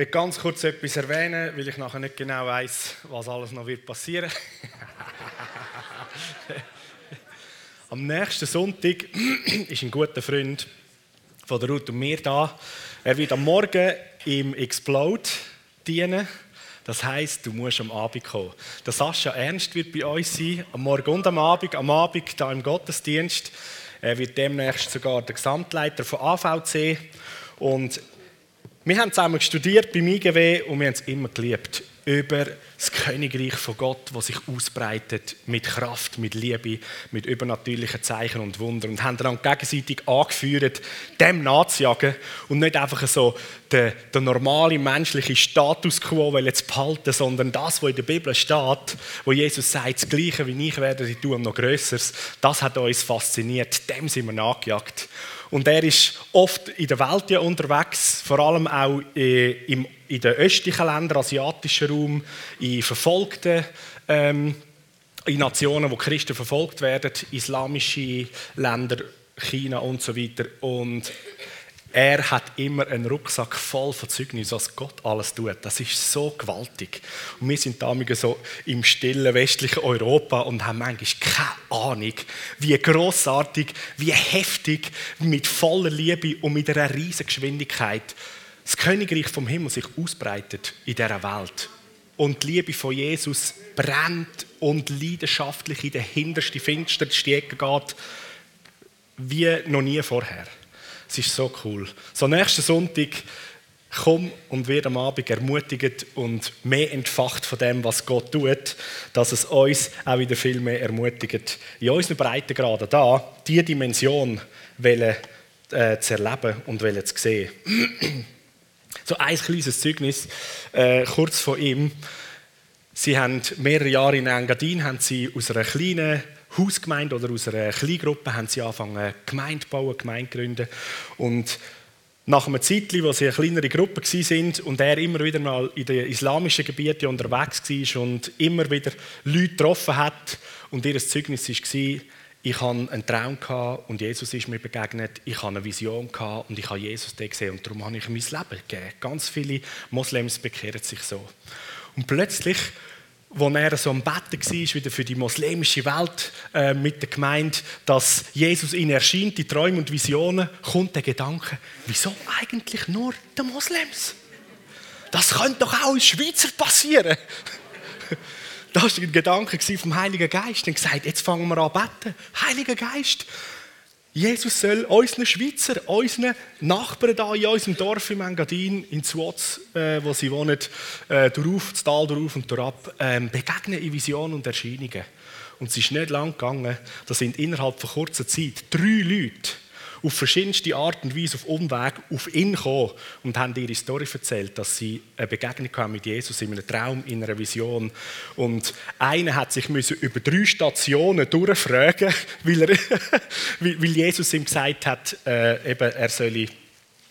will ganz kurz etwas erwähnen, weil ich nachher nicht genau weiß, was alles noch wird passieren. Am nächsten Sonntag ist ein guter Freund von der Ruth und mir da. Er wird am Morgen im Explode dienen. Das heißt, du musst am Abend kommen. Der Sascha Ernst wird bei uns sein, am Morgen und am Abend. Am Abend da im Gottesdienst. Er wird demnächst sogar der Gesamtleiter von AVC. Und wir haben zusammen studiert beim IGW und wir haben es immer geliebt. Über das Königreich von Gott, das sich ausbreitet mit Kraft, mit Liebe, mit übernatürlichen Zeichen und Wundern. Und haben dann gegenseitig angeführt, dem nachzujagen und nicht einfach so den, den normalen menschlichen Status quo zu behalten, sondern das, was in der Bibel steht, wo Jesus sagt, das Gleiche wie ich werde ich tun, noch Größeres, das hat uns fasziniert. Dem sind wir nachgejagt. Und er ist oft in der Welt ja unterwegs, vor allem auch äh, in den östlichen Ländern, asiatischen Raum, in verfolgten ähm, in Nationen, wo Christen verfolgt werden, islamische Länder, China und so weiter. Und er hat immer einen Rucksack voll von Zeugnis, was Gott alles tut. Das ist so gewaltig. Und wir sind damals so im stillen westlichen Europa und haben manchmal keine Ahnung, wie großartig, wie heftig, mit voller Liebe und mit einer riesigen Geschwindigkeit das Königreich vom Himmel sich ausbreitet in dieser Welt. Und die Liebe von Jesus brennt und leidenschaftlich in den hintersten, finstersten Ecken geht, wie noch nie vorher. Es ist so cool. So, nächsten Sonntag komm und wird am Abend ermutigt und mehr entfacht von dem, was Gott tut, dass es uns auch wieder viel mehr ermutigt, in unseren Breitengraden da diese Dimension wollen, äh, zu erleben und wollen zu sehen. so ein kleines Zeugnis äh, kurz von ihm. Sie haben mehrere Jahre in Engadin haben sie aus einer kleinen Hausgemeinde oder aus einer Kleingruppe haben sie angefangen, Gemeinde zu bauen, Gemeinde zu gründen. Und nach einem Zeitpunkt, wo sie eine kleinere Gruppe sind und er immer wieder mal in den islamischen Gebieten unterwegs war und immer wieder Leute getroffen hat und ihr Zeugnis war, ich hatte einen Traum und Jesus ist mir begegnet. Ich hatte eine Vision und ich habe Jesus gesehen und darum habe ich mein Leben gegeben. Ganz viele Moslems bekehren sich so. Und plötzlich wo er so am Betten war, wieder für die muslimische Welt äh, mit der Gemeinde, dass Jesus ihnen erscheint, die Träume und Visionen, kommt der Gedanke, wieso eigentlich nur den Moslems? Das könnte doch auch als Schweizer passieren. Das war ein Gedanke vom Heiligen Geist. Und gesagt, jetzt fangen wir an beten. Heiliger Geist, Jesus soll unseren Schweizer, unseren Nachbarn da in unserem Dorf im Engadin, in Zwoz, äh, wo sie wohnen, äh, darauf, das Tal darauf und durchab, äh, begegnen in Visionen und Erscheinungen. Und es ist nicht lang gegangen, da sind innerhalb von kurzer Zeit drei Leute auf verschiedenste Art und Weise auf Umweg auf ihn gekommen und haben ihre Story erzählt, dass sie eine Begegnung haben mit Jesus in einem Traum, in einer Vision. Und einer hat sich über drei Stationen durchfragen, weil, er, weil Jesus ihm gesagt hat, äh, eben, er solle,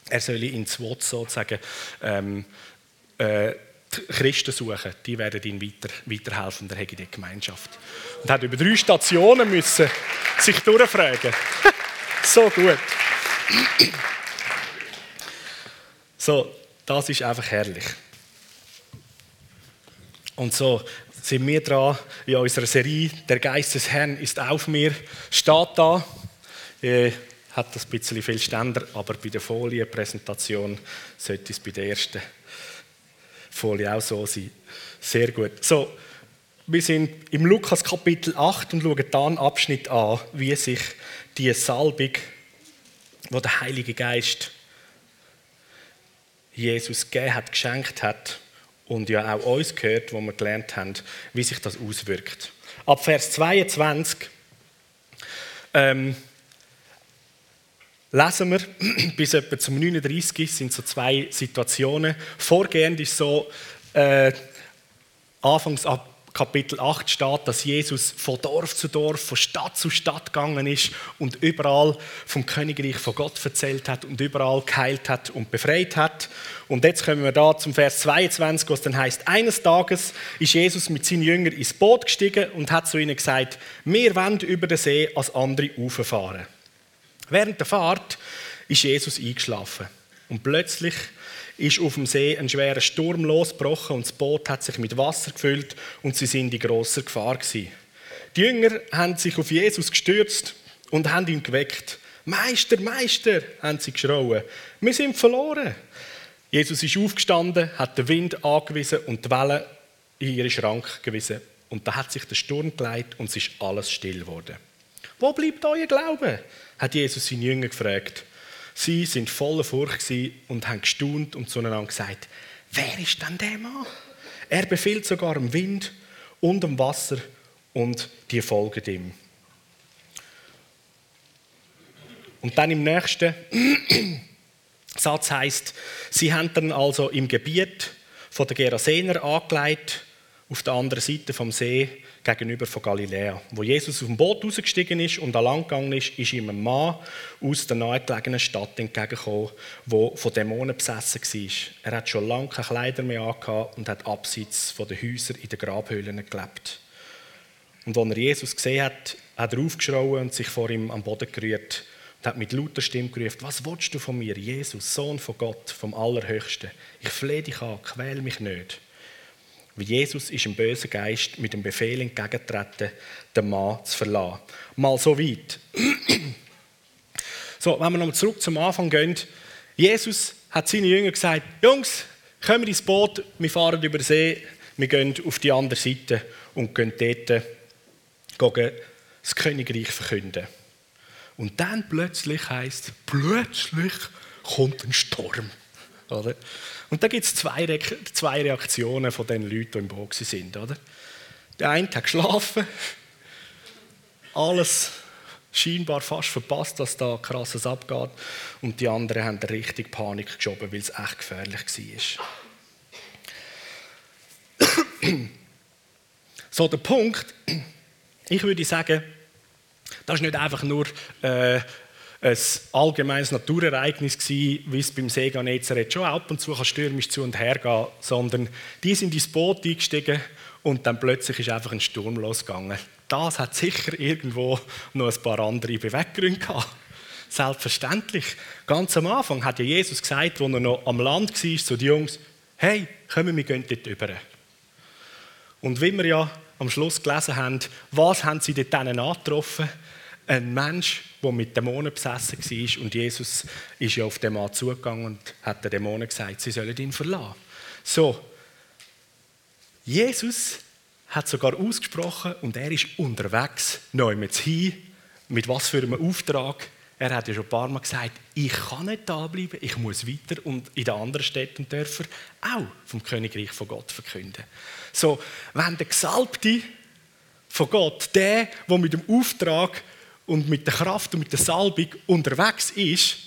er solle ins Wort sozusagen ähm, äh, Christen suchen, die werden ihm weiter, weiterhelfen, der der Gemeinschaft. Und hat über drei Stationen müssen sich durchfragen. So gut. So, das ist einfach herrlich. Und so sind wir dran in unserer Serie Der Geist des Herrn ist auf mir. Steht da. Äh, hat das ein bisschen viel Ständer, aber bei der Folienpräsentation sollte es bei der ersten Folie auch so sein. Sehr gut. So, wir sind im Lukas Kapitel 8 und schauen dann Abschnitt an, wie sich die Salbung, wo der Heilige Geist Jesus gegeben hat, geschenkt hat und ja auch uns gehört, wo wir gelernt haben, wie sich das auswirkt. Ab Vers 22 ähm, lesen wir bis etwa zum 39 sind so zwei Situationen. Vorgehend ist so äh, anfangs ab Kapitel 8 steht, dass Jesus von Dorf zu Dorf, von Stadt zu Stadt gegangen ist und überall vom Königreich von Gott erzählt hat und überall geheilt hat und befreit hat. Und jetzt kommen wir da zum Vers 22, was dann heißt: Eines Tages ist Jesus mit seinen Jüngern ins Boot gestiegen und hat zu ihnen gesagt: Wir wollen über den See als andere Ufer fahren. Während der Fahrt ist Jesus eingeschlafen und plötzlich ist auf dem See ein schwerer Sturm losgebrochen und das Boot hat sich mit Wasser gefüllt und sie sind in großer Gefahr gewesen. Die Jünger haben sich auf Jesus gestürzt und haben ihn geweckt. Meister, Meister, haben sie geschrauen. Wir sind verloren. Jesus ist aufgestanden, hat den Wind angewiesen und die Wellen in ihre Schrank gewiesen. Und da hat sich der Sturm geleitet und es ist alles still geworden. Wo bleibt euer Glaube? hat Jesus seine Jünger gefragt. Sie sind voller Furcht und haben gestaunt und zueinander gesagt: Wer ist denn der Mann? Er befiehlt sogar dem Wind und dem Wasser und die folgen ihm. Und dann im nächsten Satz heißt: Sie haben dann also im Gebiet von der Gerasener angelegt auf der anderen Seite vom See gegenüber von Galiläa. Wo Jesus auf dem Boot rausgestiegen ist und lang gegangen ist, ist ihm ein Mann aus der nahegelegenen Stadt entgegengekommen, der von Dämonen besessen war. Er hat schon lange keine Kleider mehr angehabt und hat abseits von den Häusern in den Grabhöhlen gelebt. Und als er Jesus gesehen hat, hat er aufgeschrauen und sich vor ihm am Boden gerührt und hat mit lauter Stimme gerufen, was willst du von mir, Jesus, Sohn von Gott, vom Allerhöchsten? Ich flehe dich an, quäl mich nicht. Wie Jesus ist im bösen Geist mit dem Befehl entgegengetreten, den Mann zu verlassen. Mal so weit. so, wenn wir nochmal zurück zum Anfang gehen. Jesus hat seinen Jüngern gesagt, Jungs, kommen ins Boot, wir fahren über den See, wir gehen auf die andere Seite und gehen dort gehen das Königreich verkünden. Und dann plötzlich heißt plötzlich kommt ein Sturm. Oder? Und da gibt es zwei, Re zwei Reaktionen von den Leuten, die im Boot sind. Oder? Der eine hat geschlafen, alles scheinbar fast verpasst, dass da krasses abgeht. Und die anderen haben richtig Panik geschoben, weil es echt gefährlich war. so, der Punkt, ich würde sagen, das ist nicht einfach nur äh, ein allgemeines Naturereignis gewesen, wie es beim See Genezareth schon ab und zu stürmisch zu und her gehen, sondern die sind ins Boot eingestiegen und dann plötzlich ist einfach ein Sturm losgegangen. Das hat sicher irgendwo noch ein paar andere Beweggründe gehabt. Selbstverständlich. Ganz am Anfang hat ja Jesus gesagt, als er noch am Land war, zu den Jungs, hey, kommen wir gehen dort rüber. Und wie wir ja am Schluss gelesen haben, was haben sie dort angetroffen? Ein Mensch, der mit Dämonen besessen war. Und Jesus ist ja auf den Mann zugegangen und hat den Dämonen gesagt, sie sollen ihn verlassen. So, Jesus hat sogar ausgesprochen und er ist unterwegs, neu mit hin. Mit was für einem Auftrag? Er hat ja schon ein paar Mal gesagt, ich kann nicht da bleiben, ich muss weiter und in den anderen Städten und Dörfern auch vom Königreich von Gott verkünden. So, wenn der Gesalbte von Gott, der, der mit dem Auftrag und mit der Kraft und mit der Salbung unterwegs ist,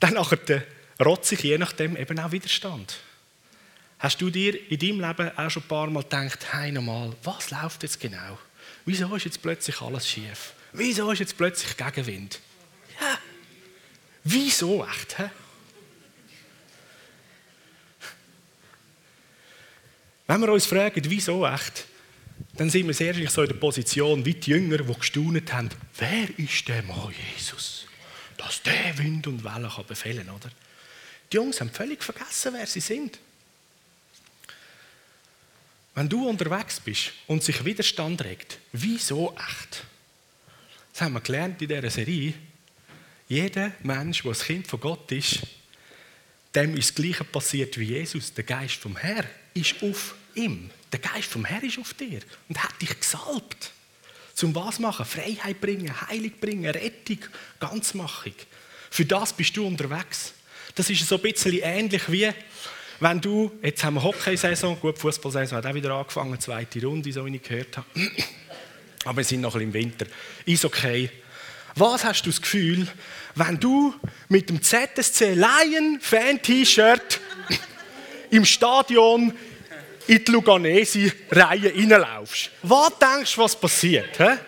dann rotzt sich je nachdem eben auch Widerstand. Hast du dir in deinem Leben auch schon ein paar Mal gedacht, hey nochmal, was läuft jetzt genau? Wieso ist jetzt plötzlich alles schief? Wieso ist jetzt plötzlich Gegenwind? Ja, wieso echt? He? Wenn wir uns fragen, wieso echt, dann sind wir sehr so in der Position wie die Jünger, die gestaunet haben, wer ist der Mann Jesus? Dass der Wind und Wellen kann befehlen oder? Die Jungs haben völlig vergessen, wer sie sind. Wenn du unterwegs bist und sich Widerstand regt, wieso echt? Das haben wir gelernt in dieser Serie. Jeder Mensch, der das Kind von Gott ist, dem ist das Gleiche passiert wie Jesus. Der Geist vom Herrn ist auf ihm. Der Geist vom Herrn ist auf dir und hat dich gesalbt. Zum was machen? Freiheit bringen, Heilung bringen, Rettung, Ganzmachung. Für das bist du unterwegs. Das ist so ein bisschen ähnlich wie, wenn du, jetzt haben wir Hockeysaison, gut, Fußballsaison hat auch wieder angefangen, zweite Runde, so wie ich gehört habe. Aber wir sind noch ein bisschen im Winter. Ist okay. Was hast du das Gefühl, wenn du mit dem ZSC Lion Fan T-Shirt im Stadion in die Luganesi-Reihe reinlaufst? Was denkst du, was passiert? He?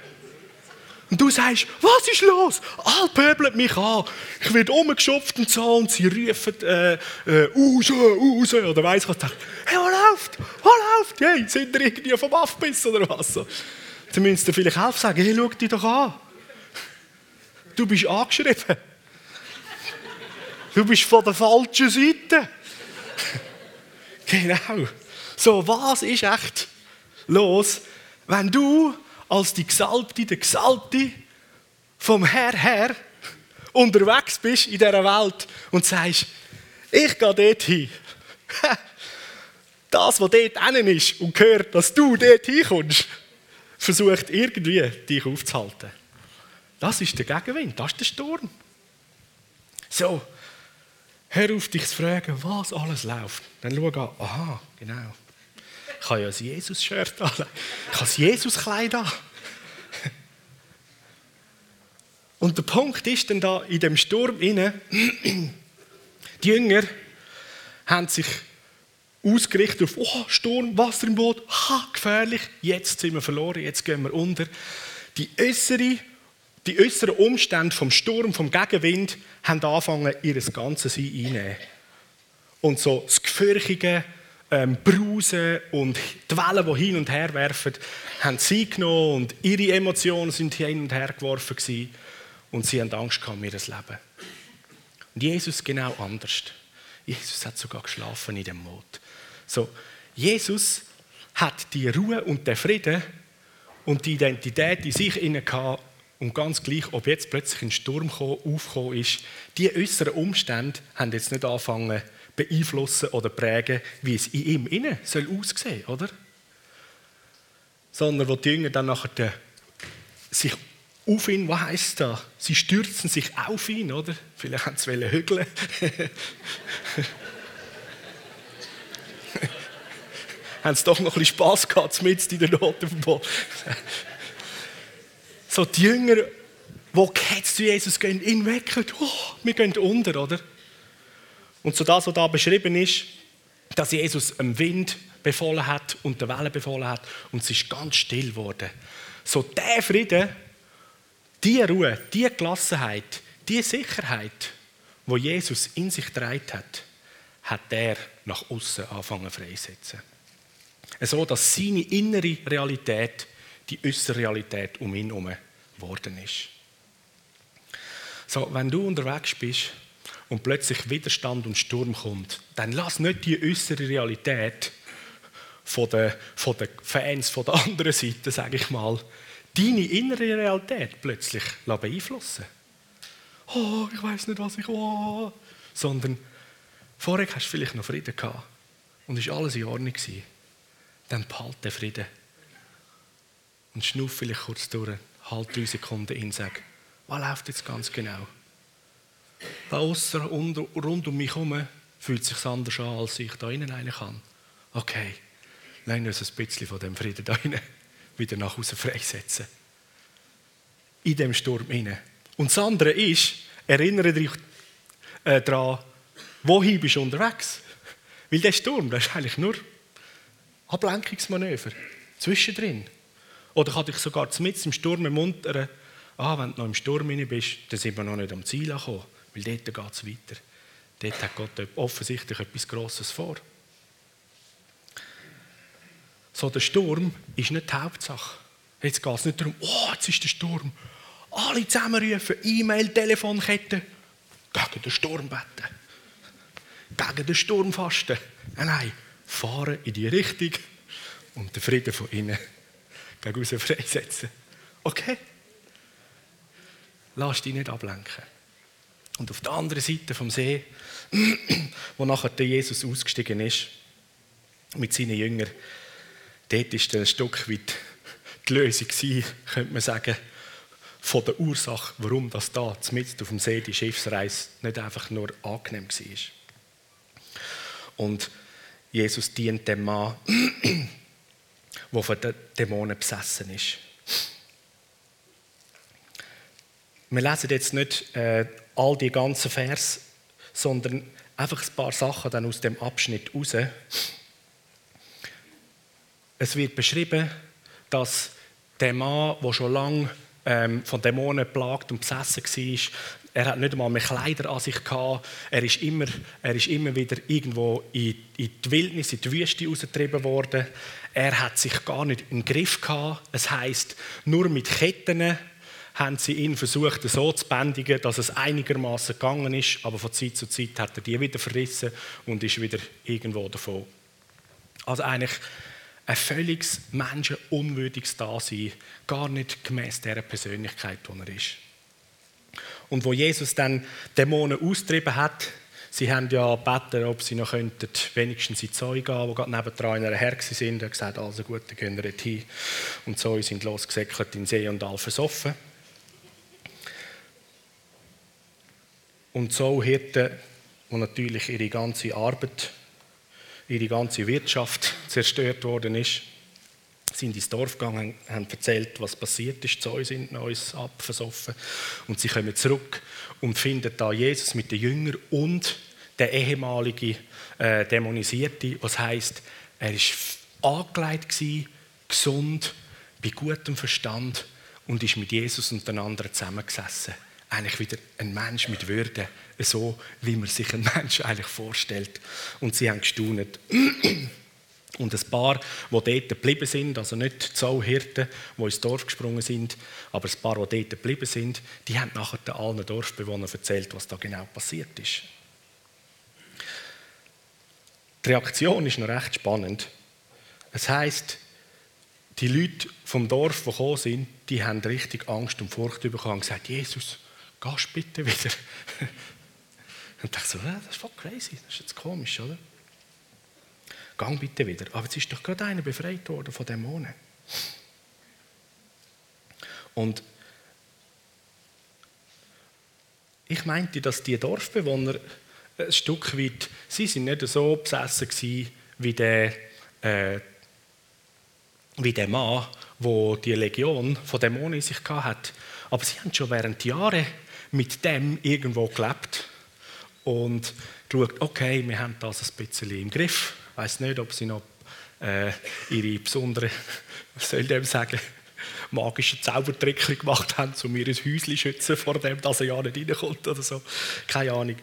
Und du sagst, was ist los? All pöbelt mich an. Ich werde umgeschupft und so und sie rufen, äh, äh, raus, raus, oder weiss was. Hey, was läuft? Was läuft? Hey, sind ihr irgendwie vom Affbiss oder was? So. Dann müssen sie vielleicht helfen sagen, hey, schau dich doch an. Du bist angeschrieben. Du bist von der falschen Seite. Genau. So, was ist echt los, wenn du als die Gesalbte, der Gesalbte vom Herr her unterwegs bist in dieser Welt und sagst, ich gehe dort hin. Das, was dort innen ist und hört, dass du dort hinkommst, versucht irgendwie dich aufzuhalten. Das ist der Gegenwind, das ist der Sturm. So, hör auf dich zu fragen, was alles läuft. Dann schau an, aha, genau. Ich habe ja ein Jesus-Shirt an. Ich habe das Jesus-Kleid an. Und der Punkt ist dann da in dem Sturm inne, die Jünger haben sich ausgerichtet auf oh, Sturm, Wasser im Boot, ha, gefährlich, jetzt sind wir verloren, jetzt gehen wir unter. Die äußere, die äußeren Umstände vom Sturm, vom Gegenwind, haben angefangen, ihr ganzes Sein einzunehmen. Und so das gefürchtige ähm, Brausen und die Wellen, die hin und her werfen, haben sie genommen und ihre Emotionen sind hin und her geworfen gewesen, und sie haben Angst gehabt um ihr Leben. Und Jesus genau anders. Jesus hat sogar geschlafen in dem Mond. So, Jesus hat die Ruhe und den Frieden und die Identität in sich inne und ganz gleich, ob jetzt plötzlich ein Sturm aufgekommen ist, die äußeren Umstände haben jetzt nicht angefangen beeinflussen oder prägen, wie es in ihm innen soll aussehen, oder? Sondern wo die Jünger dann nachher sich auf ihn, was heisst das? Sie stürzen sich auf ihn, oder? Vielleicht haben sie hügeln. haben sie doch noch ein bisschen Spass gehabt, mit in der Not auf dem Boot. so die Jünger, die jetzt zu Jesus gehen, ihn wecken, oh, wir gehen unter, oder? Und so das, was da beschrieben ist, dass Jesus dem Wind befohlen hat und der Welle befohlen hat und es ist ganz still geworden. So der Frieden, die Ruhe, die Gelassenheit, die Sicherheit, wo Jesus in sich getragen hat, hat er nach außen anfangen freisetzen. So, dass seine innere Realität die äußere Realität um ihn herum geworden ist. So, wenn du unterwegs bist und plötzlich Widerstand und Sturm kommt, dann lass nicht die äußere Realität von den, von den Fans von der anderen Seite, sage ich mal, deine innere Realität plötzlich beeinflussen Oh, ich weiß nicht, was ich will. Sondern vorher hast du vielleicht noch Frieden gehabt und ist alles in Ordnung gewesen. Dann behalte den Frieden. Und schnuff vielleicht kurz durch, halt drei Sekunden in sag, was läuft jetzt ganz genau? Da außen rund um mich herum fühlt es sich anders an, als ich da innen rein kann. Okay, lass uns ein bisschen von dem Frieden da rein wieder nach Hause freisetzen. In dem Sturm inne. Und das andere ist, erinnere dich äh, daran, wohin bist du unterwegs? Weil der Sturm, das ist eigentlich nur Ablenkungsmanöver. Zwischendrin. Oder kann dich sogar mit im Sturm ermuntern, ah, wenn du noch im Sturm bist, dann sind wir noch nicht am Ziel angekommen. Weil dort geht es weiter. Dort hat Gott offensichtlich etwas Grosses vor. So, der Sturm ist nicht die Hauptsache. Jetzt geht es nicht darum, oh, jetzt ist der Sturm. Alle zusammenrufen, E-Mail, Telefonkette, gegen den Sturm beten. Gegen den Sturm fasten. Nein, nein, fahren in die Richtung und den Frieden von innen gegen raus freisetzen. Okay? Lass dich nicht ablenken. Und auf der anderen Seite vom See, wo nachher der Jesus ausgestiegen ist, mit seinen Jüngern, dort war ein Stück weit die Lösung, könnte man sagen, von der Ursache, warum das da mitten auf dem See die Schiffsreise nicht einfach nur angenehm war. Und Jesus dient dem Mann, der von den Dämonen besessen ist. Wir lesen jetzt nicht äh, all die ganzen Vers, sondern einfach ein paar Sachen dann aus dem Abschnitt raus. Es wird beschrieben, dass der Mann, der schon lange ähm, von Dämonen plagt und besessen war, er hat nicht einmal mehr Kleider an sich gehabt. Er ist immer, er ist immer wieder irgendwo in, in die Wildnis, in die Wüste rausgetrieben worden. Er hat sich gar nicht im Griff gehabt. Es heißt, nur mit Ketten haben sie ihn versucht, so zu bändigen, dass es einigermaßen gegangen ist. Aber von Zeit zu Zeit hat er die wieder verrissen und ist wieder irgendwo davon Also eigentlich ein völliges menschenunwürdiges Dasein, gar nicht gemäß der Persönlichkeit, die er ist. Und wo Jesus dann Dämonen austrieben hat, sie haben ja gebeten, ob sie noch könnten, wenigstens in die Zoe gehen, die gerade nebendran in einer Herr sind. Hat gesagt, also gut, dann gehen wir hin. Und so sind losgesäckelt in See und all versoffen. Und so Hirten, wo natürlich ihre ganze Arbeit ihre ganze Wirtschaft zerstört worden ist, sind ins Dorf gegangen, haben erzählt, was passiert ist. Die sind uns abversoffen. Und sie kommen zurück und finden da Jesus mit den Jüngern und der ehemalige äh, Dämonisierte, was heißt, er war angelegt gewesen, gesund, bei gutem Verstand und ist mit Jesus anderen zusammengesessen. Eigentlich wieder ein Mensch mit Würde so, wie man sich einen Menschen eigentlich vorstellt. Und sie haben gestaunet. Und ein paar, die dort geblieben sind, also nicht die Zauhirten, die ins Dorf gesprungen sind, aber ein paar, die dort geblieben sind, die haben nachher den allen Dorfbewohnern erzählt, was da genau passiert ist. Die Reaktion ist noch recht spannend. Es heißt, die Leute vom Dorf, die gekommen sind, die haben richtig Angst und Furcht bekommen und gesagt: Jesus, gehst bitte wieder. Und dachte so, das ist voll crazy, das ist jetzt komisch, oder? Gang bitte wieder. Aber jetzt ist doch gerade einer befreit worden von Dämonen. Und ich meinte, dass die Dorfbewohner ein Stück weit, sie sind nicht so besessen gewesen, wie der, äh, wie der Mann, wo die Legion von Dämonen in sich hatte. Aber sie haben schon während Jahren mit dem irgendwo gelebt und geschaut, okay, wir haben das ein bisschen im Griff. Ich weiß nicht, ob sie noch äh, ihre besonderen, was soll ich sagen, magischen Zaubertrick gemacht haben, um ihr Häuschen schützen, vor dem, dass er ja nicht reinkommt oder so. Keine Ahnung.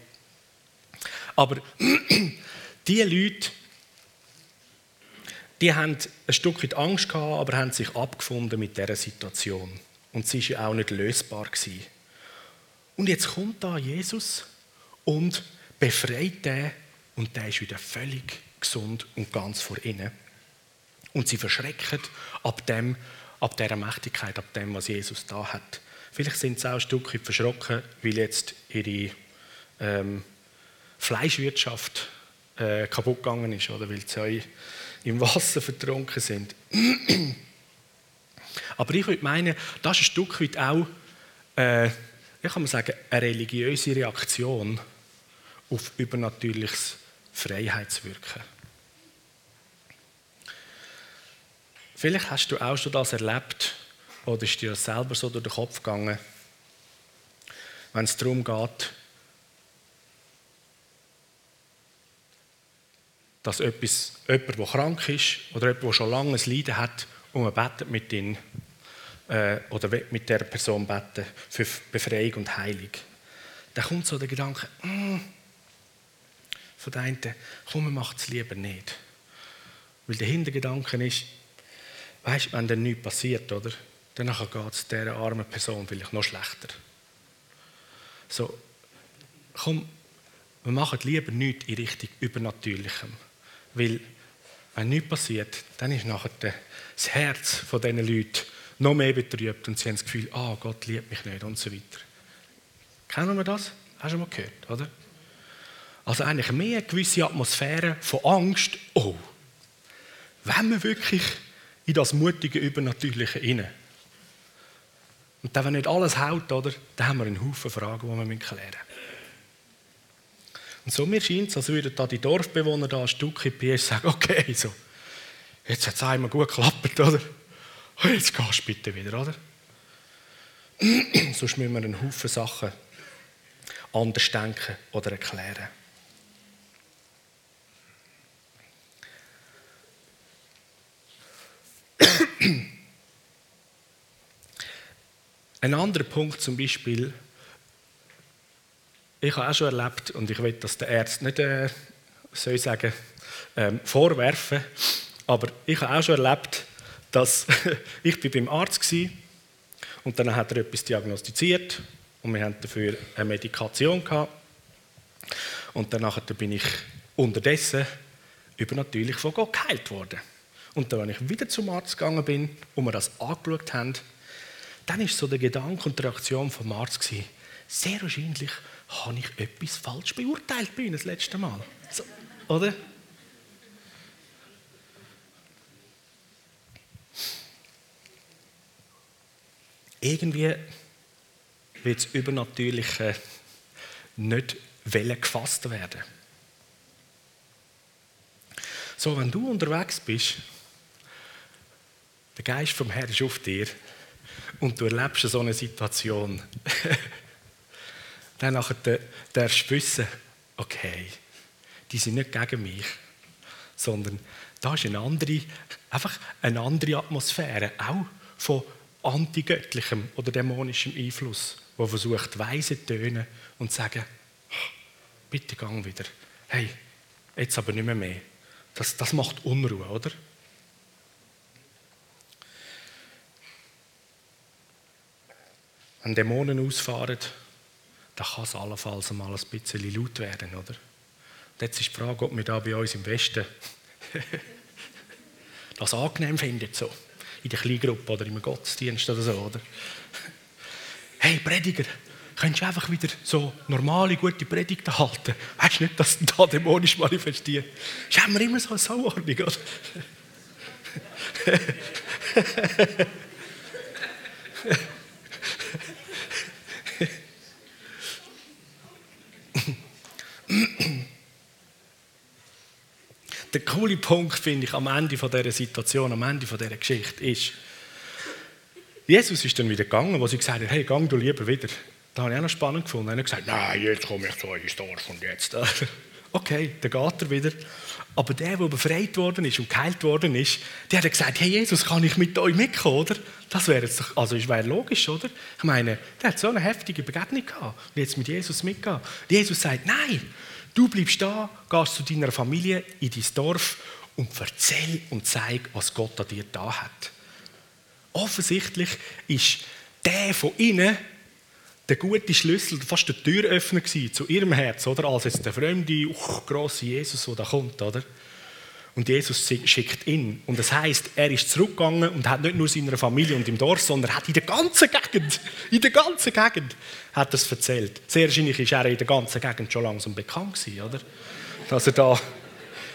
Aber diese Leute, die haben ein Stück weit Angst gehabt, aber haben sich abgefunden mit dieser Situation. Und sie war ja auch nicht lösbar. Gewesen. Und jetzt kommt da Jesus und befreit den und der ist wieder völlig gesund und ganz vor ihnen. Und sie verschrecken ab dem, ab dieser Mächtigkeit, ab dem, was Jesus da hat. Vielleicht sind sie auch ein Stück weit verschrocken, weil jetzt ihre ähm, Fleischwirtschaft äh, kaputt gegangen ist oder weil sie im Wasser vertrunken sind. Aber ich würde meinen, das ist ein Stück weit auch, äh, ich kann man sagen, eine religiöse Reaktion auf übernatürliches Freiheitswirken. Vielleicht hast du auch schon das erlebt oder ist dir das selber so durch den Kopf gegangen, wenn es darum geht, dass etwas, jemand, der krank ist oder jemand, der schon lange ein Leiden hat, und betet mit ihm äh, oder mit der Person beten für Befreiung und Heilung. Dann kommt so der Gedanke, mm, von der einen, komm, man macht es lieber nicht. Weil der Hintergedanke ist, weißt, wenn dann nichts passiert, oder? Dann geht es dieser armen Person vielleicht noch schlechter. So, komm, wir machen lieber nichts in Richtung Übernatürlichem. Weil, wenn nichts passiert, dann ist nachher das Herz von diesen Leuten noch mehr betrübt und sie haben das Gefühl, ah, oh, Gott liebt mich nicht und so weiter. Kennen wir das? Hast du mal gehört, oder? Also eigentlich mehr eine gewisse Atmosphäre von Angst. Oh, wenn wir wirklich in das mutige Übernatürliche inne. Und wenn nicht alles hält, oder, dann haben wir einen Haufen Fragen, die wir klären müssen. Und so mir scheint es, als würden da die Dorfbewohner da ein Stück in sagen, okay, so, jetzt hat es einmal gut geklappt, oder? Jetzt gehst du bitte wieder, oder? Sonst müssen wir einen Haufen Sachen anders denken oder erklären. Ein anderer Punkt zum Beispiel, ich habe auch schon erlebt, und ich will das der Ärzte nicht, äh, soll ich sagen, ähm, vorwerfen, aber ich habe auch schon erlebt, dass ich bin beim Arzt war und dann hat er etwas diagnostiziert und wir haben dafür eine Medikation gehabt. Und danach bin ich unterdessen übernatürlich von Gott geheilt worden. Und dann, wenn ich wieder zum Arzt gegangen bin und wir das angeschaut haben, dann ist so der Gedanke und die Reaktion vom Arzt gewesen, sehr wahrscheinlich habe ich etwas falsch beurteilt bei Ihnen das letzte Mal. So, oder? Irgendwie wird das Übernatürliche nicht gefasst werden. So, wenn du unterwegs bist, der Geist vom Herrn ist auf dir und du erlebst so eine Situation, dann darfst du wissen, okay, die sind nicht gegen mich, sondern da ist eine andere, einfach eine andere Atmosphäre, auch von antigöttlichem oder dämonischem Einfluss, wo versucht, weise tönen und sagen, bitte gang wieder. Hey, jetzt aber nicht mehr mehr. Das, das macht Unruhe, oder? Wenn Dämonen ausfahren, dann kann es allenfalls mal ein bisschen laut werden, oder? Und jetzt ist die Frage, ob wir da bei uns im Westen das angenehm finden, so. In der Kleingruppe oder im Gottesdienst oder so, oder? Hey, Prediger, könntest du einfach wieder so normale, gute Predigten halten? Weißt du nicht, dass du da dämonisch manifestiert? Das haben wir immer so eine Sauordnung, oder? Der coole Punkt, finde ich, am Ende dieser Situation, am Ende dieser Geschichte ist, Jesus ist dann wieder gegangen, wo sie gesagt hat, hey, gang du lieber wieder. Da habe ich auch noch spannend gefunden. Er hat gesagt, nein, jetzt komme ich zu euch ins Dorf und jetzt. Okay, dann geht er wieder. Aber der, der befreit worden ist und geheilt worden ist, der hat gesagt, hey Jesus, kann ich mit euch mitkommen, oder? Das wäre jetzt doch, also wäre logisch, oder? Ich meine, der hat so eine heftige Begegnung gehabt und jetzt mit Jesus mitgehen. Jesus sagt, nein, Du bleibst da, gehst zu deiner Familie in dein Dorf und erzähl und zeig, was Gott an dir da hat. Offensichtlich ist der von ihnen der gute Schlüssel, fast der Türöffner zu ihrem Herz, oder? Als jetzt der fremde, uh, grosse Jesus, der da kommt, oder? Und Jesus schickt ihn. Und das heißt, er ist zurückgegangen und hat nicht nur seiner Familie und im Dorf, sondern hat in der ganzen Gegend, in der ganzen Gegend, hat das erzählt. Sehr wahrscheinlich ist er in der ganzen Gegend schon langsam bekannt gewesen, oder? Dass er da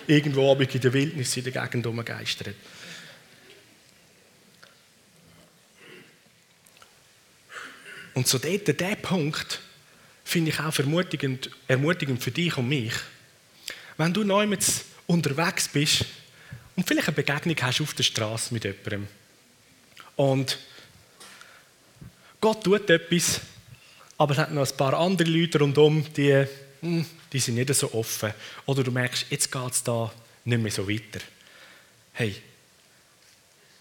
irgendwo in der Wildnis in der Gegend umgeistert. Und so dort, der Punkt, finde ich auch ermutigend, ermutigend für dich und mich. Wenn du neu mit unterwegs bist und vielleicht eine Begegnung hast auf der Straße mit jemandem. Und Gott tut etwas, aber es hat noch ein paar andere Leute rundherum, die, hm, die sind nicht so offen. Oder du merkst, jetzt geht es da nicht mehr so weiter. Hey,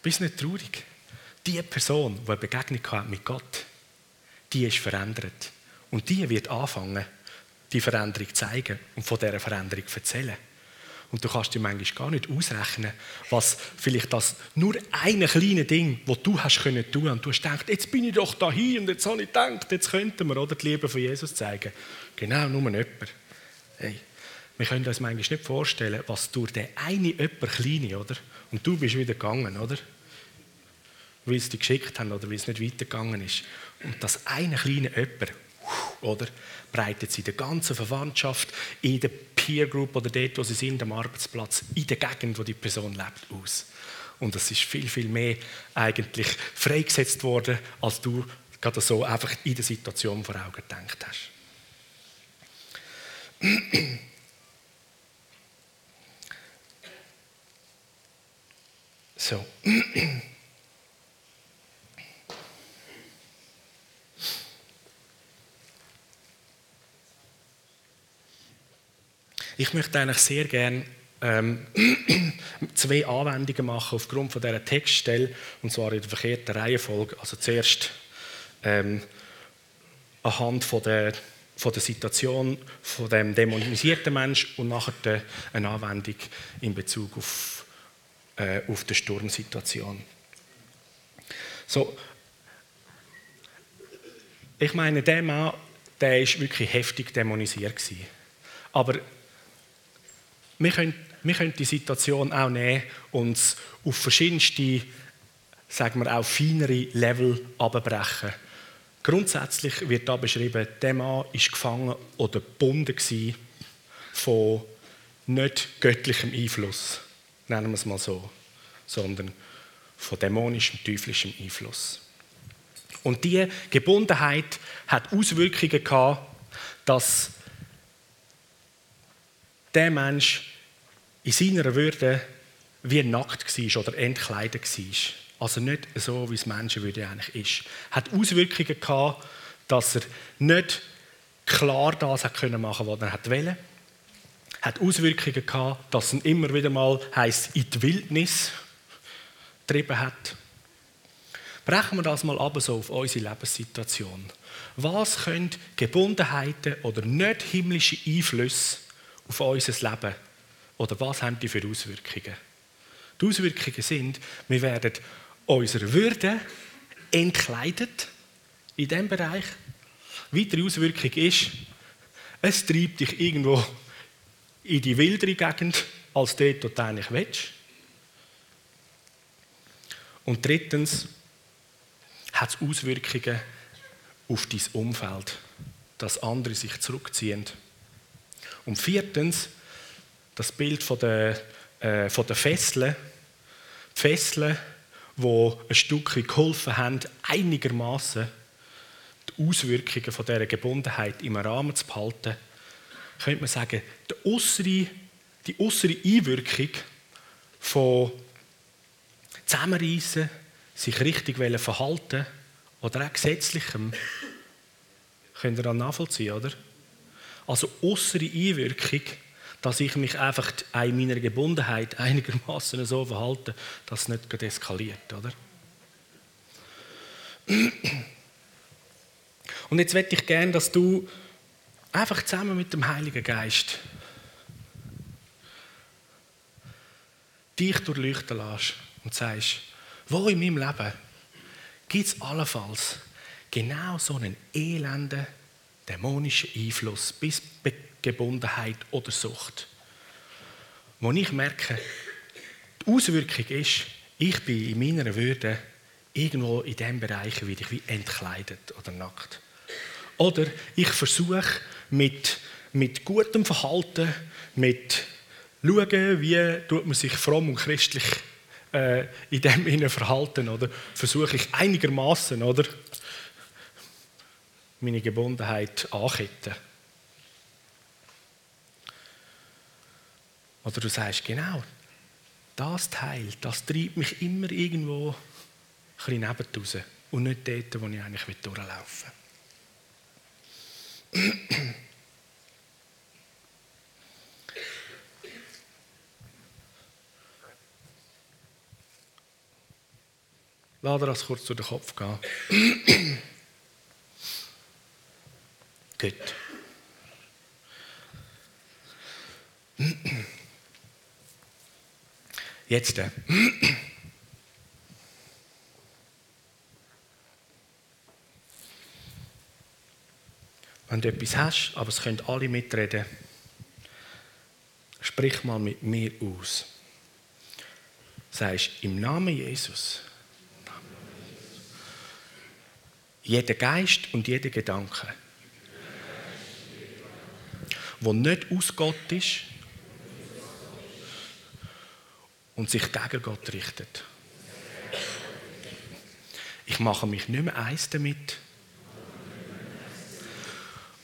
bist nicht traurig. Die Person, die eine Begegnung hat mit Gott, die ist verändert. Und die wird anfangen, die Veränderung zu zeigen und von dieser Veränderung zu erzählen. Und du kannst dir manchmal gar nicht ausrechnen, was vielleicht das nur eine kleine Ding, das du hast können tun und du hast gedacht, jetzt bin ich doch da hier und jetzt habe ich gedacht, jetzt könnten wir oder die Liebe von Jesus zeigen. Genau, nur jemand. Hey, wir können uns manchmal nicht vorstellen, was durch den eine jemand kleine, oder? Und du bist wieder gegangen, oder? Weil sie dich geschickt haben oder weil es nicht weitergegangen ist. Und das eine kleine jemand, oder? Breitet sie in der ganzen Verwandtschaft, in der Peer Group oder dort, wo sie sind, am Arbeitsplatz, in der Gegend, wo die Person lebt, aus. Und es ist viel, viel mehr eigentlich freigesetzt worden, als du gerade so einfach in der Situation vor Augen gedacht hast. So. Ich möchte eigentlich sehr gerne ähm, zwei Anwendungen machen aufgrund von dieser Textstelle, und zwar in der verkehrten Reihenfolge. Also zuerst ähm, anhand von der, von der Situation von dem dämonisierten Mensch und nachher eine Anwendung in Bezug auf, äh, auf die Sturmsituation. So, ich meine, der Mann, der ist wirklich heftig dämonisiert. Aber wir können, wir können die Situation auch nehmen und auf verschiedenste, sagen wir auch feinere Level abbrechen. Grundsätzlich wird da beschrieben, der Mann ist gefangen oder gebunden von nicht göttlichem Einfluss, nennen wir es mal so, sondern von dämonischem, teuflischem Einfluss. Und diese Gebundenheit hat Auswirkungen gehabt, dass der Mensch in seiner Würde wie nackt war oder entkleidet war. Also nicht so, wie es Menschenwürde eigentlich ist. Hat Auswirkungen gehabt, dass er nicht klar das hat machen, was er wollte. Hat Auswirkungen gehabt, dass er immer wieder mal heißt in die Wildnis getrieben hat. Brechen wir das mal ab so auf unsere Lebenssituation. Was können Gebundenheiten oder nicht himmlische Einflüsse auf unser Leben oder was haben die für Auswirkungen? Die Auswirkungen sind, wir werden unserer Würde entkleidet in diesem Bereich. Weitere Auswirkung ist, es treibt dich irgendwo in die wildere Gegend, als dort, wo du eigentlich willst. Und drittens hat es Auswirkungen auf dein Umfeld, dass andere sich zurückziehen. Und viertens, das Bild von der, äh, von der Fesseln. Die Fesseln wo ein Stück geholfen haben, einigermaßen die Auswirkungen von dieser Gebundenheit im Rahmen zu behalten, könnte man sagen, die äußere, die äußere Einwirkung von Zusammenreissen, sich richtig verhalten oder auch gesetzlichem, könnt ihr dann nachvollziehen, oder? Also äußere Einwirkung dass ich mich einfach in meiner Gebundenheit einigermaßen so verhalte, dass es nicht eskaliert, oder? Und jetzt möchte ich gerne, dass du einfach zusammen mit dem Heiligen Geist dich durchleuchten lässt und sagst, wo in meinem Leben gibt es allenfalls genau so einen elenden, dämonischen Einfluss bis Gebundenheit oder Sucht. Wo ich merke, die Auswirkung ist, ich bin in meiner Würde irgendwo in diesem Bereich wie ich wie entkleidet oder nackt. Oder ich versuche mit, mit gutem Verhalten, mit schauen, wie tut man sich fromm und christlich äh, in dem verhalten, oder versuche ich einigermaßen, oder meine Gebundenheit anketten. Oder du sagst, genau, das Teil, das treibt mich immer irgendwo ein bisschen raus und nicht dort, wo ich eigentlich durchlaufen will. Lass dir das kurz durch den Kopf gehen. Gut. Jetzt. Äh. Wenn du etwas hast, aber es können alle mitreden, sprich mal mit mir aus. Sagst im Namen Jesus. Jeder Geist und jeder Gedanke, wo nicht aus Gott ist, und sich gegen Gott richtet. Ich mache mich nicht mehr eins damit.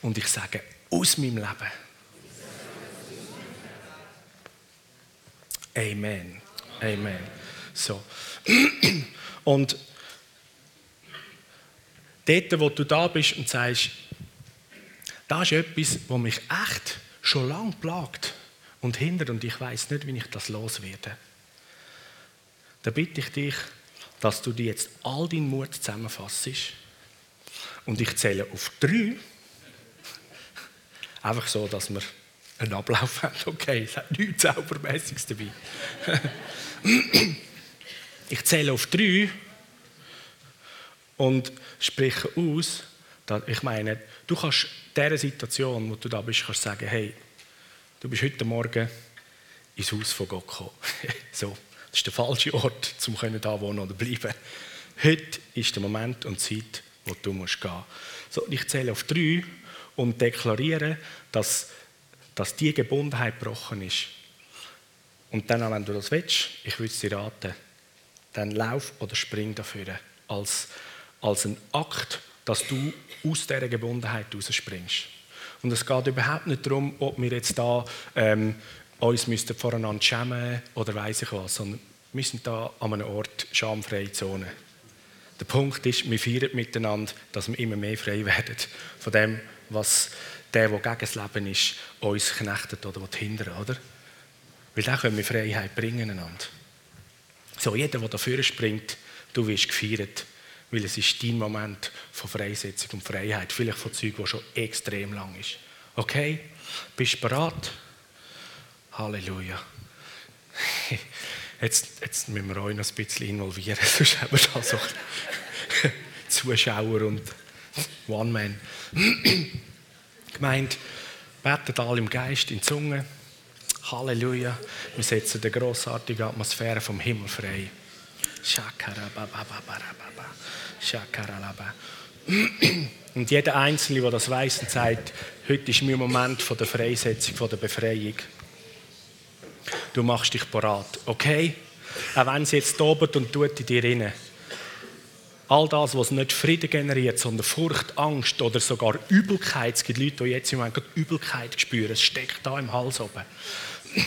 Und ich sage, aus meinem Leben. Amen. Amen. So. Und dort, wo du da bist und sagst, das ist etwas, was mich echt schon lange plagt und hindert und ich weiß nicht, wie ich das loswerde dann bitte ich dich, dass du dir jetzt all deinen Mut zusammenfasst. Und ich zähle auf drei. Einfach so, dass wir einen Ablauf haben. Okay, es hat nichts Zaubermäßiges dabei. ich zähle auf drei und spreche aus, dass ich meine, du kannst dieser Situation, wo du da bist, kannst sagen, hey, du bist heute Morgen ins Haus von Gott kommen. so, das ist der falsche Ort, um da wohnen oder bleiben. Heute ist der Moment und die Zeit, wo du musst gehen musst. So, ich zähle auf drei und deklariere, dass, dass die Gebundenheit gebrochen ist. Und dann, wenn du das willst, ich würde es dir raten, dann lauf oder spring dafür. Als, als ein Akt, dass du aus dieser Gebundenheit rausspringst. Und es geht überhaupt nicht darum, ob wir jetzt da ähm, uns müssten voreinander schämen oder weiß ich was, sondern wir sind da an einem Ort schamfreie Zone. Der Punkt ist, wir feiern miteinander, dass wir immer mehr frei werden von dem, was der, der gegen das Leben ist, uns knechtet oder hindern oder? Weil dann können wir Freiheit bringen einander. So, jeder, der dafür springt, du wirst gefeiert, weil es ist dein Moment von Freisetzung und Freiheit, vielleicht von Zeug, das schon extrem lang ist. Okay? Bist du bereit? Halleluja. Jetzt, jetzt müssen wir euch noch ein bisschen involvieren, sonst haben wir da so Zuschauer und One-Man. Gemeint, betet alle im Geist, in Zunge. Halleluja. Wir setzen die grossartige Atmosphäre vom Himmel frei. Und jeder Einzelne, der das weiß und sagt, heute ist mein Moment von der Freisetzung, von der Befreiung. Du machst dich parat, okay? Auch wenn es jetzt tobert und tut in dir rein. All das, was nicht Frieden generiert, sondern Furcht, Angst oder sogar Übelkeit. Es gibt Leute, die jetzt im Moment Übelkeit spüren. Es steckt da im Hals oben.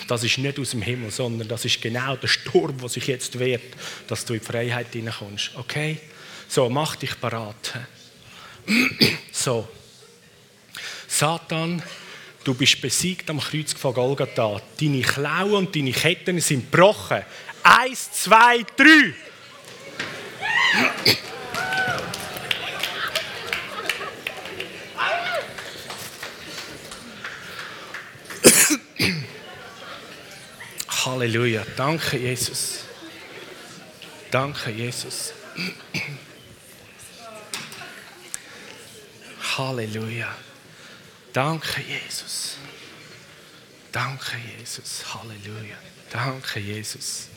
Das ist nicht aus dem Himmel, sondern das ist genau der Sturm, der sich jetzt wehrt, dass du in die Freiheit hineinkommst. Okay? So, mach dich parat. So. Satan, du bist besiegt am Kreuz von Golgatha. Deine Klauen und deine Ketten sind gebrochen. Eins, zwei, drei. Halleluja. Danke, Jesus. Danke, Jesus. Halleluja. Danke, Jesus. Danke, Jesus. Halleluja. Danke, Jesus.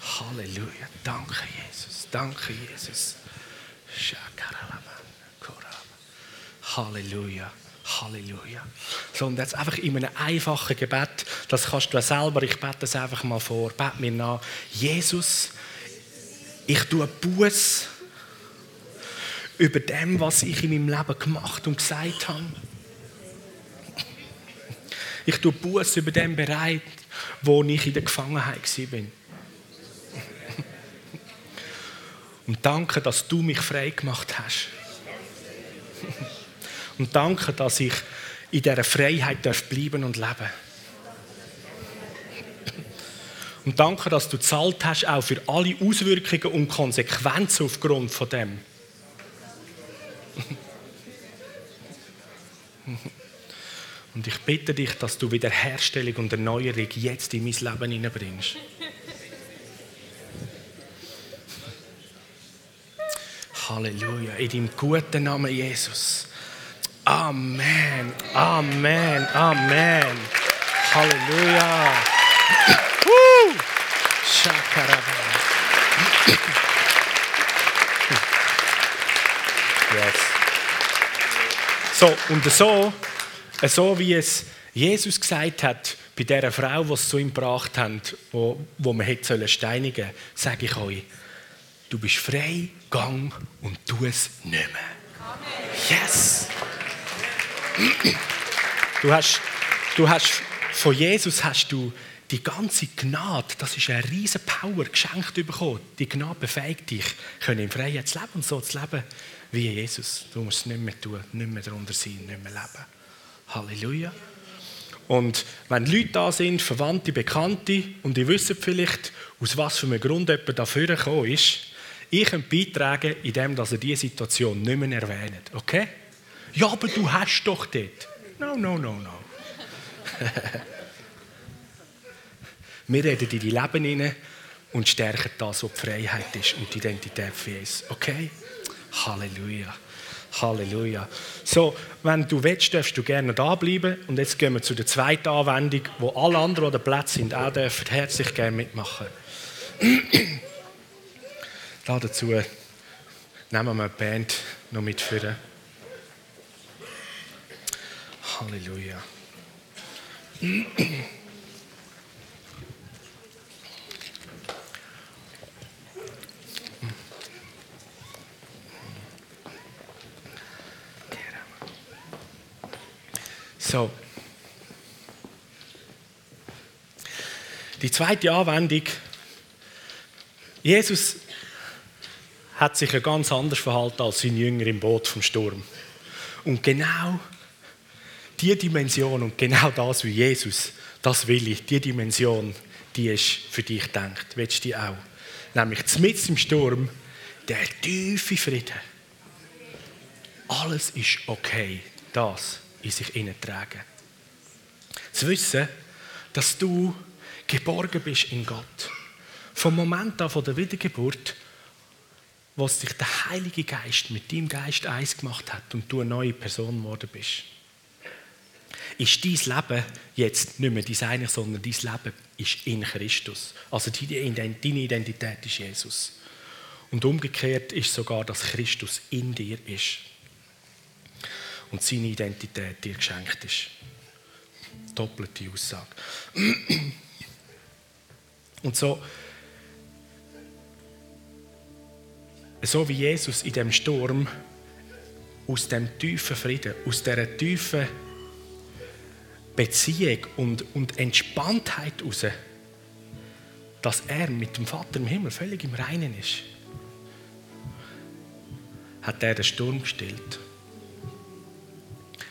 Halleluja. Danke, Jesus. Danke, Jesus. Halleluja. Halleluja. So, und jetzt einfach in einem einfachen Gebet, das kannst du selber, ich bete das einfach mal vor, bete mir nach. Jesus, ich tue Buß über dem, was ich in meinem Leben gemacht und gesagt habe. Ich tue Buß über dem Bereich, wo ich in der Gefangenheit war. Und danke, dass du mich frei gemacht hast. Und danke, dass ich in dieser Freiheit darf bleiben und leben. Und danke, dass du zahlt hast auch für alle Auswirkungen und Konsequenzen aufgrund von dem. Und ich bitte dich, dass du Wiederherstellung und Erneuerung jetzt in mein Leben hineinbringst. Halleluja. In deinem guten Namen Jesus. Amen. Amen. Amen. Halleluja. Woo! Yes. So, und so, so wie es Jesus gesagt hat, bei dieser Frau, die es zu ihm gebracht haben, wo, wo man hätte steinigen sollen, sage ich euch, du bist frei, gang und tu es nicht mehr. Yes! Du hast, du hast, von Jesus hast du die ganze Gnade, das ist eine riesige Power, geschenkt bekommen. Die Gnade befähigt dich, können in Freiheit leben und so zu leben wie Jesus. Du musst es nicht mehr tun, nicht mehr darunter sein, nicht mehr leben. Halleluja. Und wenn Leute da sind, Verwandte, Bekannte, und die wissen vielleicht, aus was für einem Grund jemand dafür gekommen ist, ich kann beitragen, indem dass er diese Situation nicht mehr erwähnt. Okay? Ja, aber du hast doch dort. No, no, no, no. Wir reden in die Leben hinein und stärken das, was die Freiheit ist und die Identität für Jesus. Okay? Halleluja. Halleluja. So, wenn du willst, darfst du gerne da bleiben. Und jetzt gehen wir zu der zweiten Anwendung, wo alle anderen, die Platz sind, auch dürfen herzlich gerne mitmachen. da dazu nehmen wir die Band noch mit für. Halleluja. So. Die zweite Anwendung. Jesus hat sich ja ganz anders verhalten als sein Jünger im Boot vom Sturm. Und genau die Dimension und genau das wie Jesus, das will ich, die Dimension, die ist für dich gedacht. Willst du die auch? Nämlich mitten im Sturm, der tiefe Frieden. Alles ist okay. Das in sich tragen. Zu wissen, dass du geborgen bist in Gott. Vom Moment an von der Wiedergeburt, wo sich der Heilige Geist mit deinem Geist eins gemacht hat und du eine neue Person geworden bist, ist dein Leben jetzt nicht mehr dein eigenes, sondern dein Leben ist in Christus. Also deine Identität ist Jesus. Und umgekehrt ist sogar, dass Christus in dir ist und seine Identität dir geschenkt ist. Doppelte Aussage. Und so, so wie Jesus in dem Sturm aus dem tiefen Frieden, aus dieser tiefen Beziehung und, und Entspanntheit heraus, dass er mit dem Vater im Himmel völlig im Reinen ist, hat er den Sturm gestillt.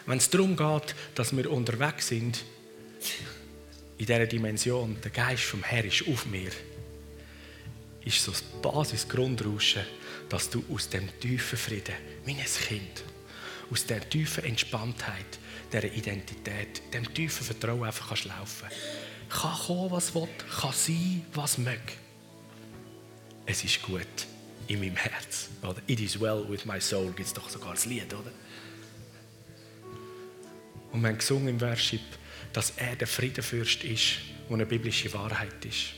Wenn es darum geht, dass wir unterwegs sind, in dieser Dimension, der Geist vom Herrn ist auf mir, ist so das Basisgrundrauschen, dass du aus dem tiefen Frieden, wie ein Kind, aus der tiefen Entspanntheit, dieser Identität, dem tiefen Vertrauen einfach kannst laufen Kann kommen, was will, kann sein, was möge. Es ist gut in meinem Herz. Oder? It is well with my soul, gibt es doch sogar das Lied, oder? Und wir haben gesungen im Worship, dass er der Friedenfürst ist, der eine biblische Wahrheit ist.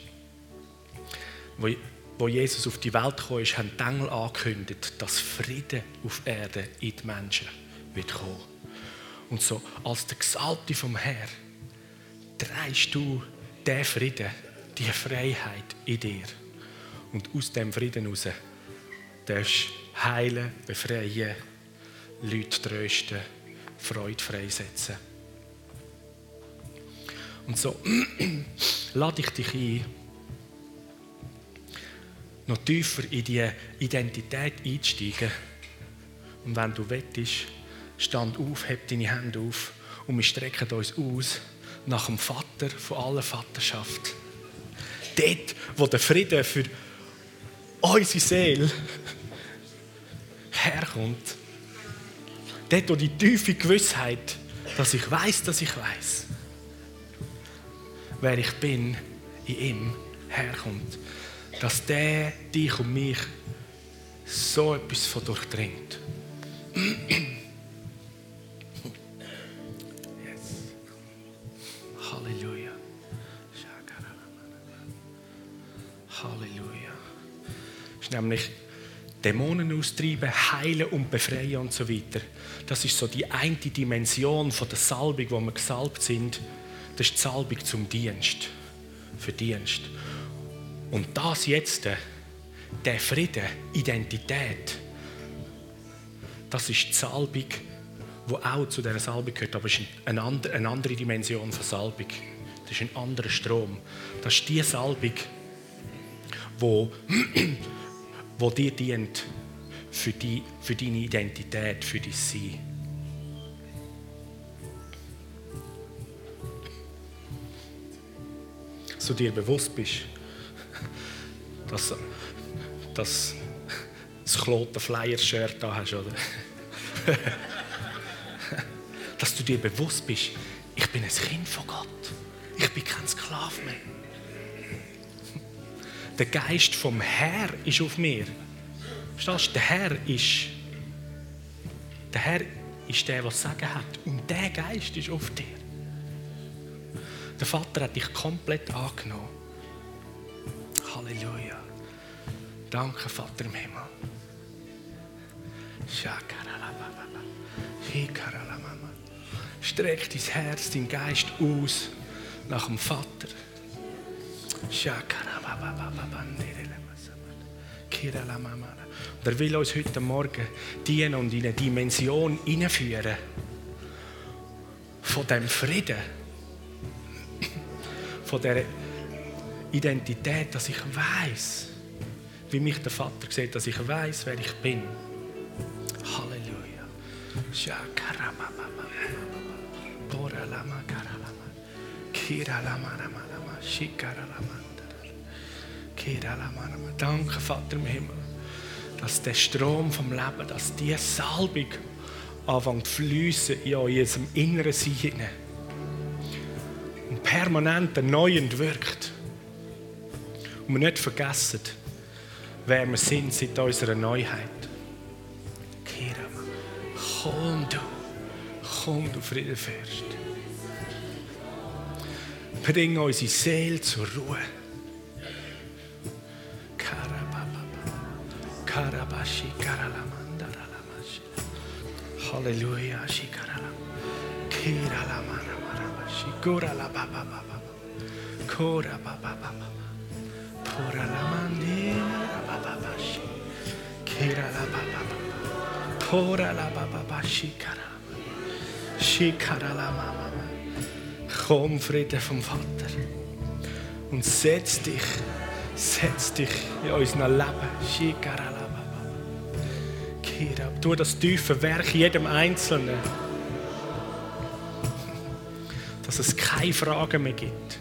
Wo, wo Jesus auf die Welt kam, ist, haben die Engel angekündigt, dass Frieden auf Erde in die Menschen wird kommen. Und so, als der Gesalbte vom Herr, dreist du den Frieden, die Freiheit in dir. Und aus dem Frieden heraus darfst du heilen, befreien, Leute trösten, Freude freisetzen. Und so lade ich dich ein, noch tiefer in die Identität einzusteigen. Und wenn du wettest, stand auf, heb deine Hände auf und wir strecken uns aus nach dem Vater von aller Vaterschaft. Dort, wo der Frieden für unsere Seele herkommt Dort, die tiefe Gewissheit, dass ich weiß, dass ich weiß, wer ich bin, in ihm herkommt. Dass der dich und mich so etwas von durchdringt. Halleluja. Halleluja. Das ist nämlich Dämonen austreiben, heilen und befreien und so weiter. Das ist so die eine Dimension von der Salbung, wo wir gesalbt sind. Das ist die Salbung zum Dienst, für Dienst. Und das jetzt, der Frieden, Identität, das ist die Salbung, die auch zu dieser Salbung gehört, aber es ist eine andere Dimension von Salbung. Das ist ein anderer Strom. Das ist die Salbung, wo wo dir dient für, die, für deine Identität, für dein Sein. So dir bewusst bist, dass, dass das Kloten Flyer-Shirt da hast, oder? dass du dir bewusst bist, ich bin ein Kind von Gott. Ich bin kein Sklave mehr. Der Geist vom Herr ist auf mir. Verstehst du? Der Herr ist Der Herr ist der, der Sagen hat. Und der Geist ist auf dir. Der Vater hat dich komplett angenommen. Halleluja. Danke, Vater im Himmel. Streck dein Herz, dein Geist aus nach dem Vater. Und er will uns heute Morgen dienen und in eine Dimension hineinführen von dem Frieden, von der Identität, dass ich weiß, wie mich der Vater sieht, dass ich weiß, wer ich bin. Halleluja. Danke, Vater im Himmel, dass der Strom vom Leben, dass die Salbung anfängt zu fließen in unserem inneren Sein und permanent erneuend wirkt. Und wir nicht vergessen, wer wir sind seit unserer Neuheit. Komm du, komm du Friedenfürst. Bring unsere Seele zur Ruhe. Halleluja, Shikaralam. Kiralamanamarabashi. Kurala Baba Baba. Kora Baba Baba. Pura Lamandira Baba Bashi. Kirala Baba Baba. Pura la Baba Bashi Karala. Shikarala Mama. Komm, Frieden vom Vater. Und setz dich, setz dich in unserem Leben. Kirab, tu das tiefe Werk jedem Einzelnen. Dass es keine Fragen mehr gibt.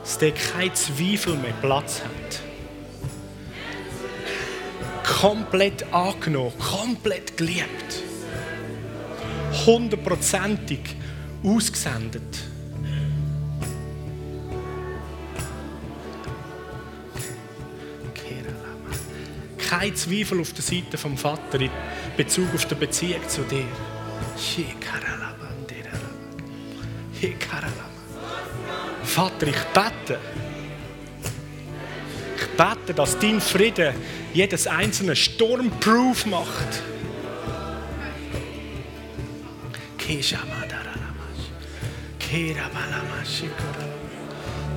Dass der kein Zweifel mehr Platz hat. Komplett angenommen, komplett geliebt. Hundertprozentig ausgesendet. Kein Zweifel auf der Seite vom Vater in Bezug auf die Beziehung zu dir. Vater, ich bete. Ich bete, dass dein Frieden jedes einzelne Sturmproof macht.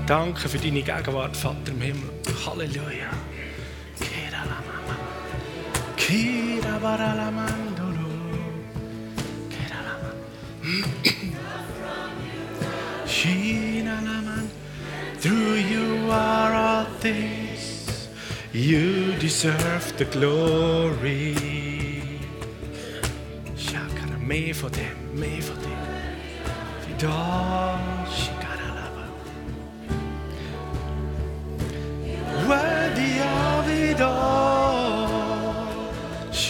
Danke für deine Gegenwart, Vater im Himmel. Halleluja. Kira baralamandolo. Shinalaman. Through you are all things. You deserve the glory. Shakara, me for them, me for them.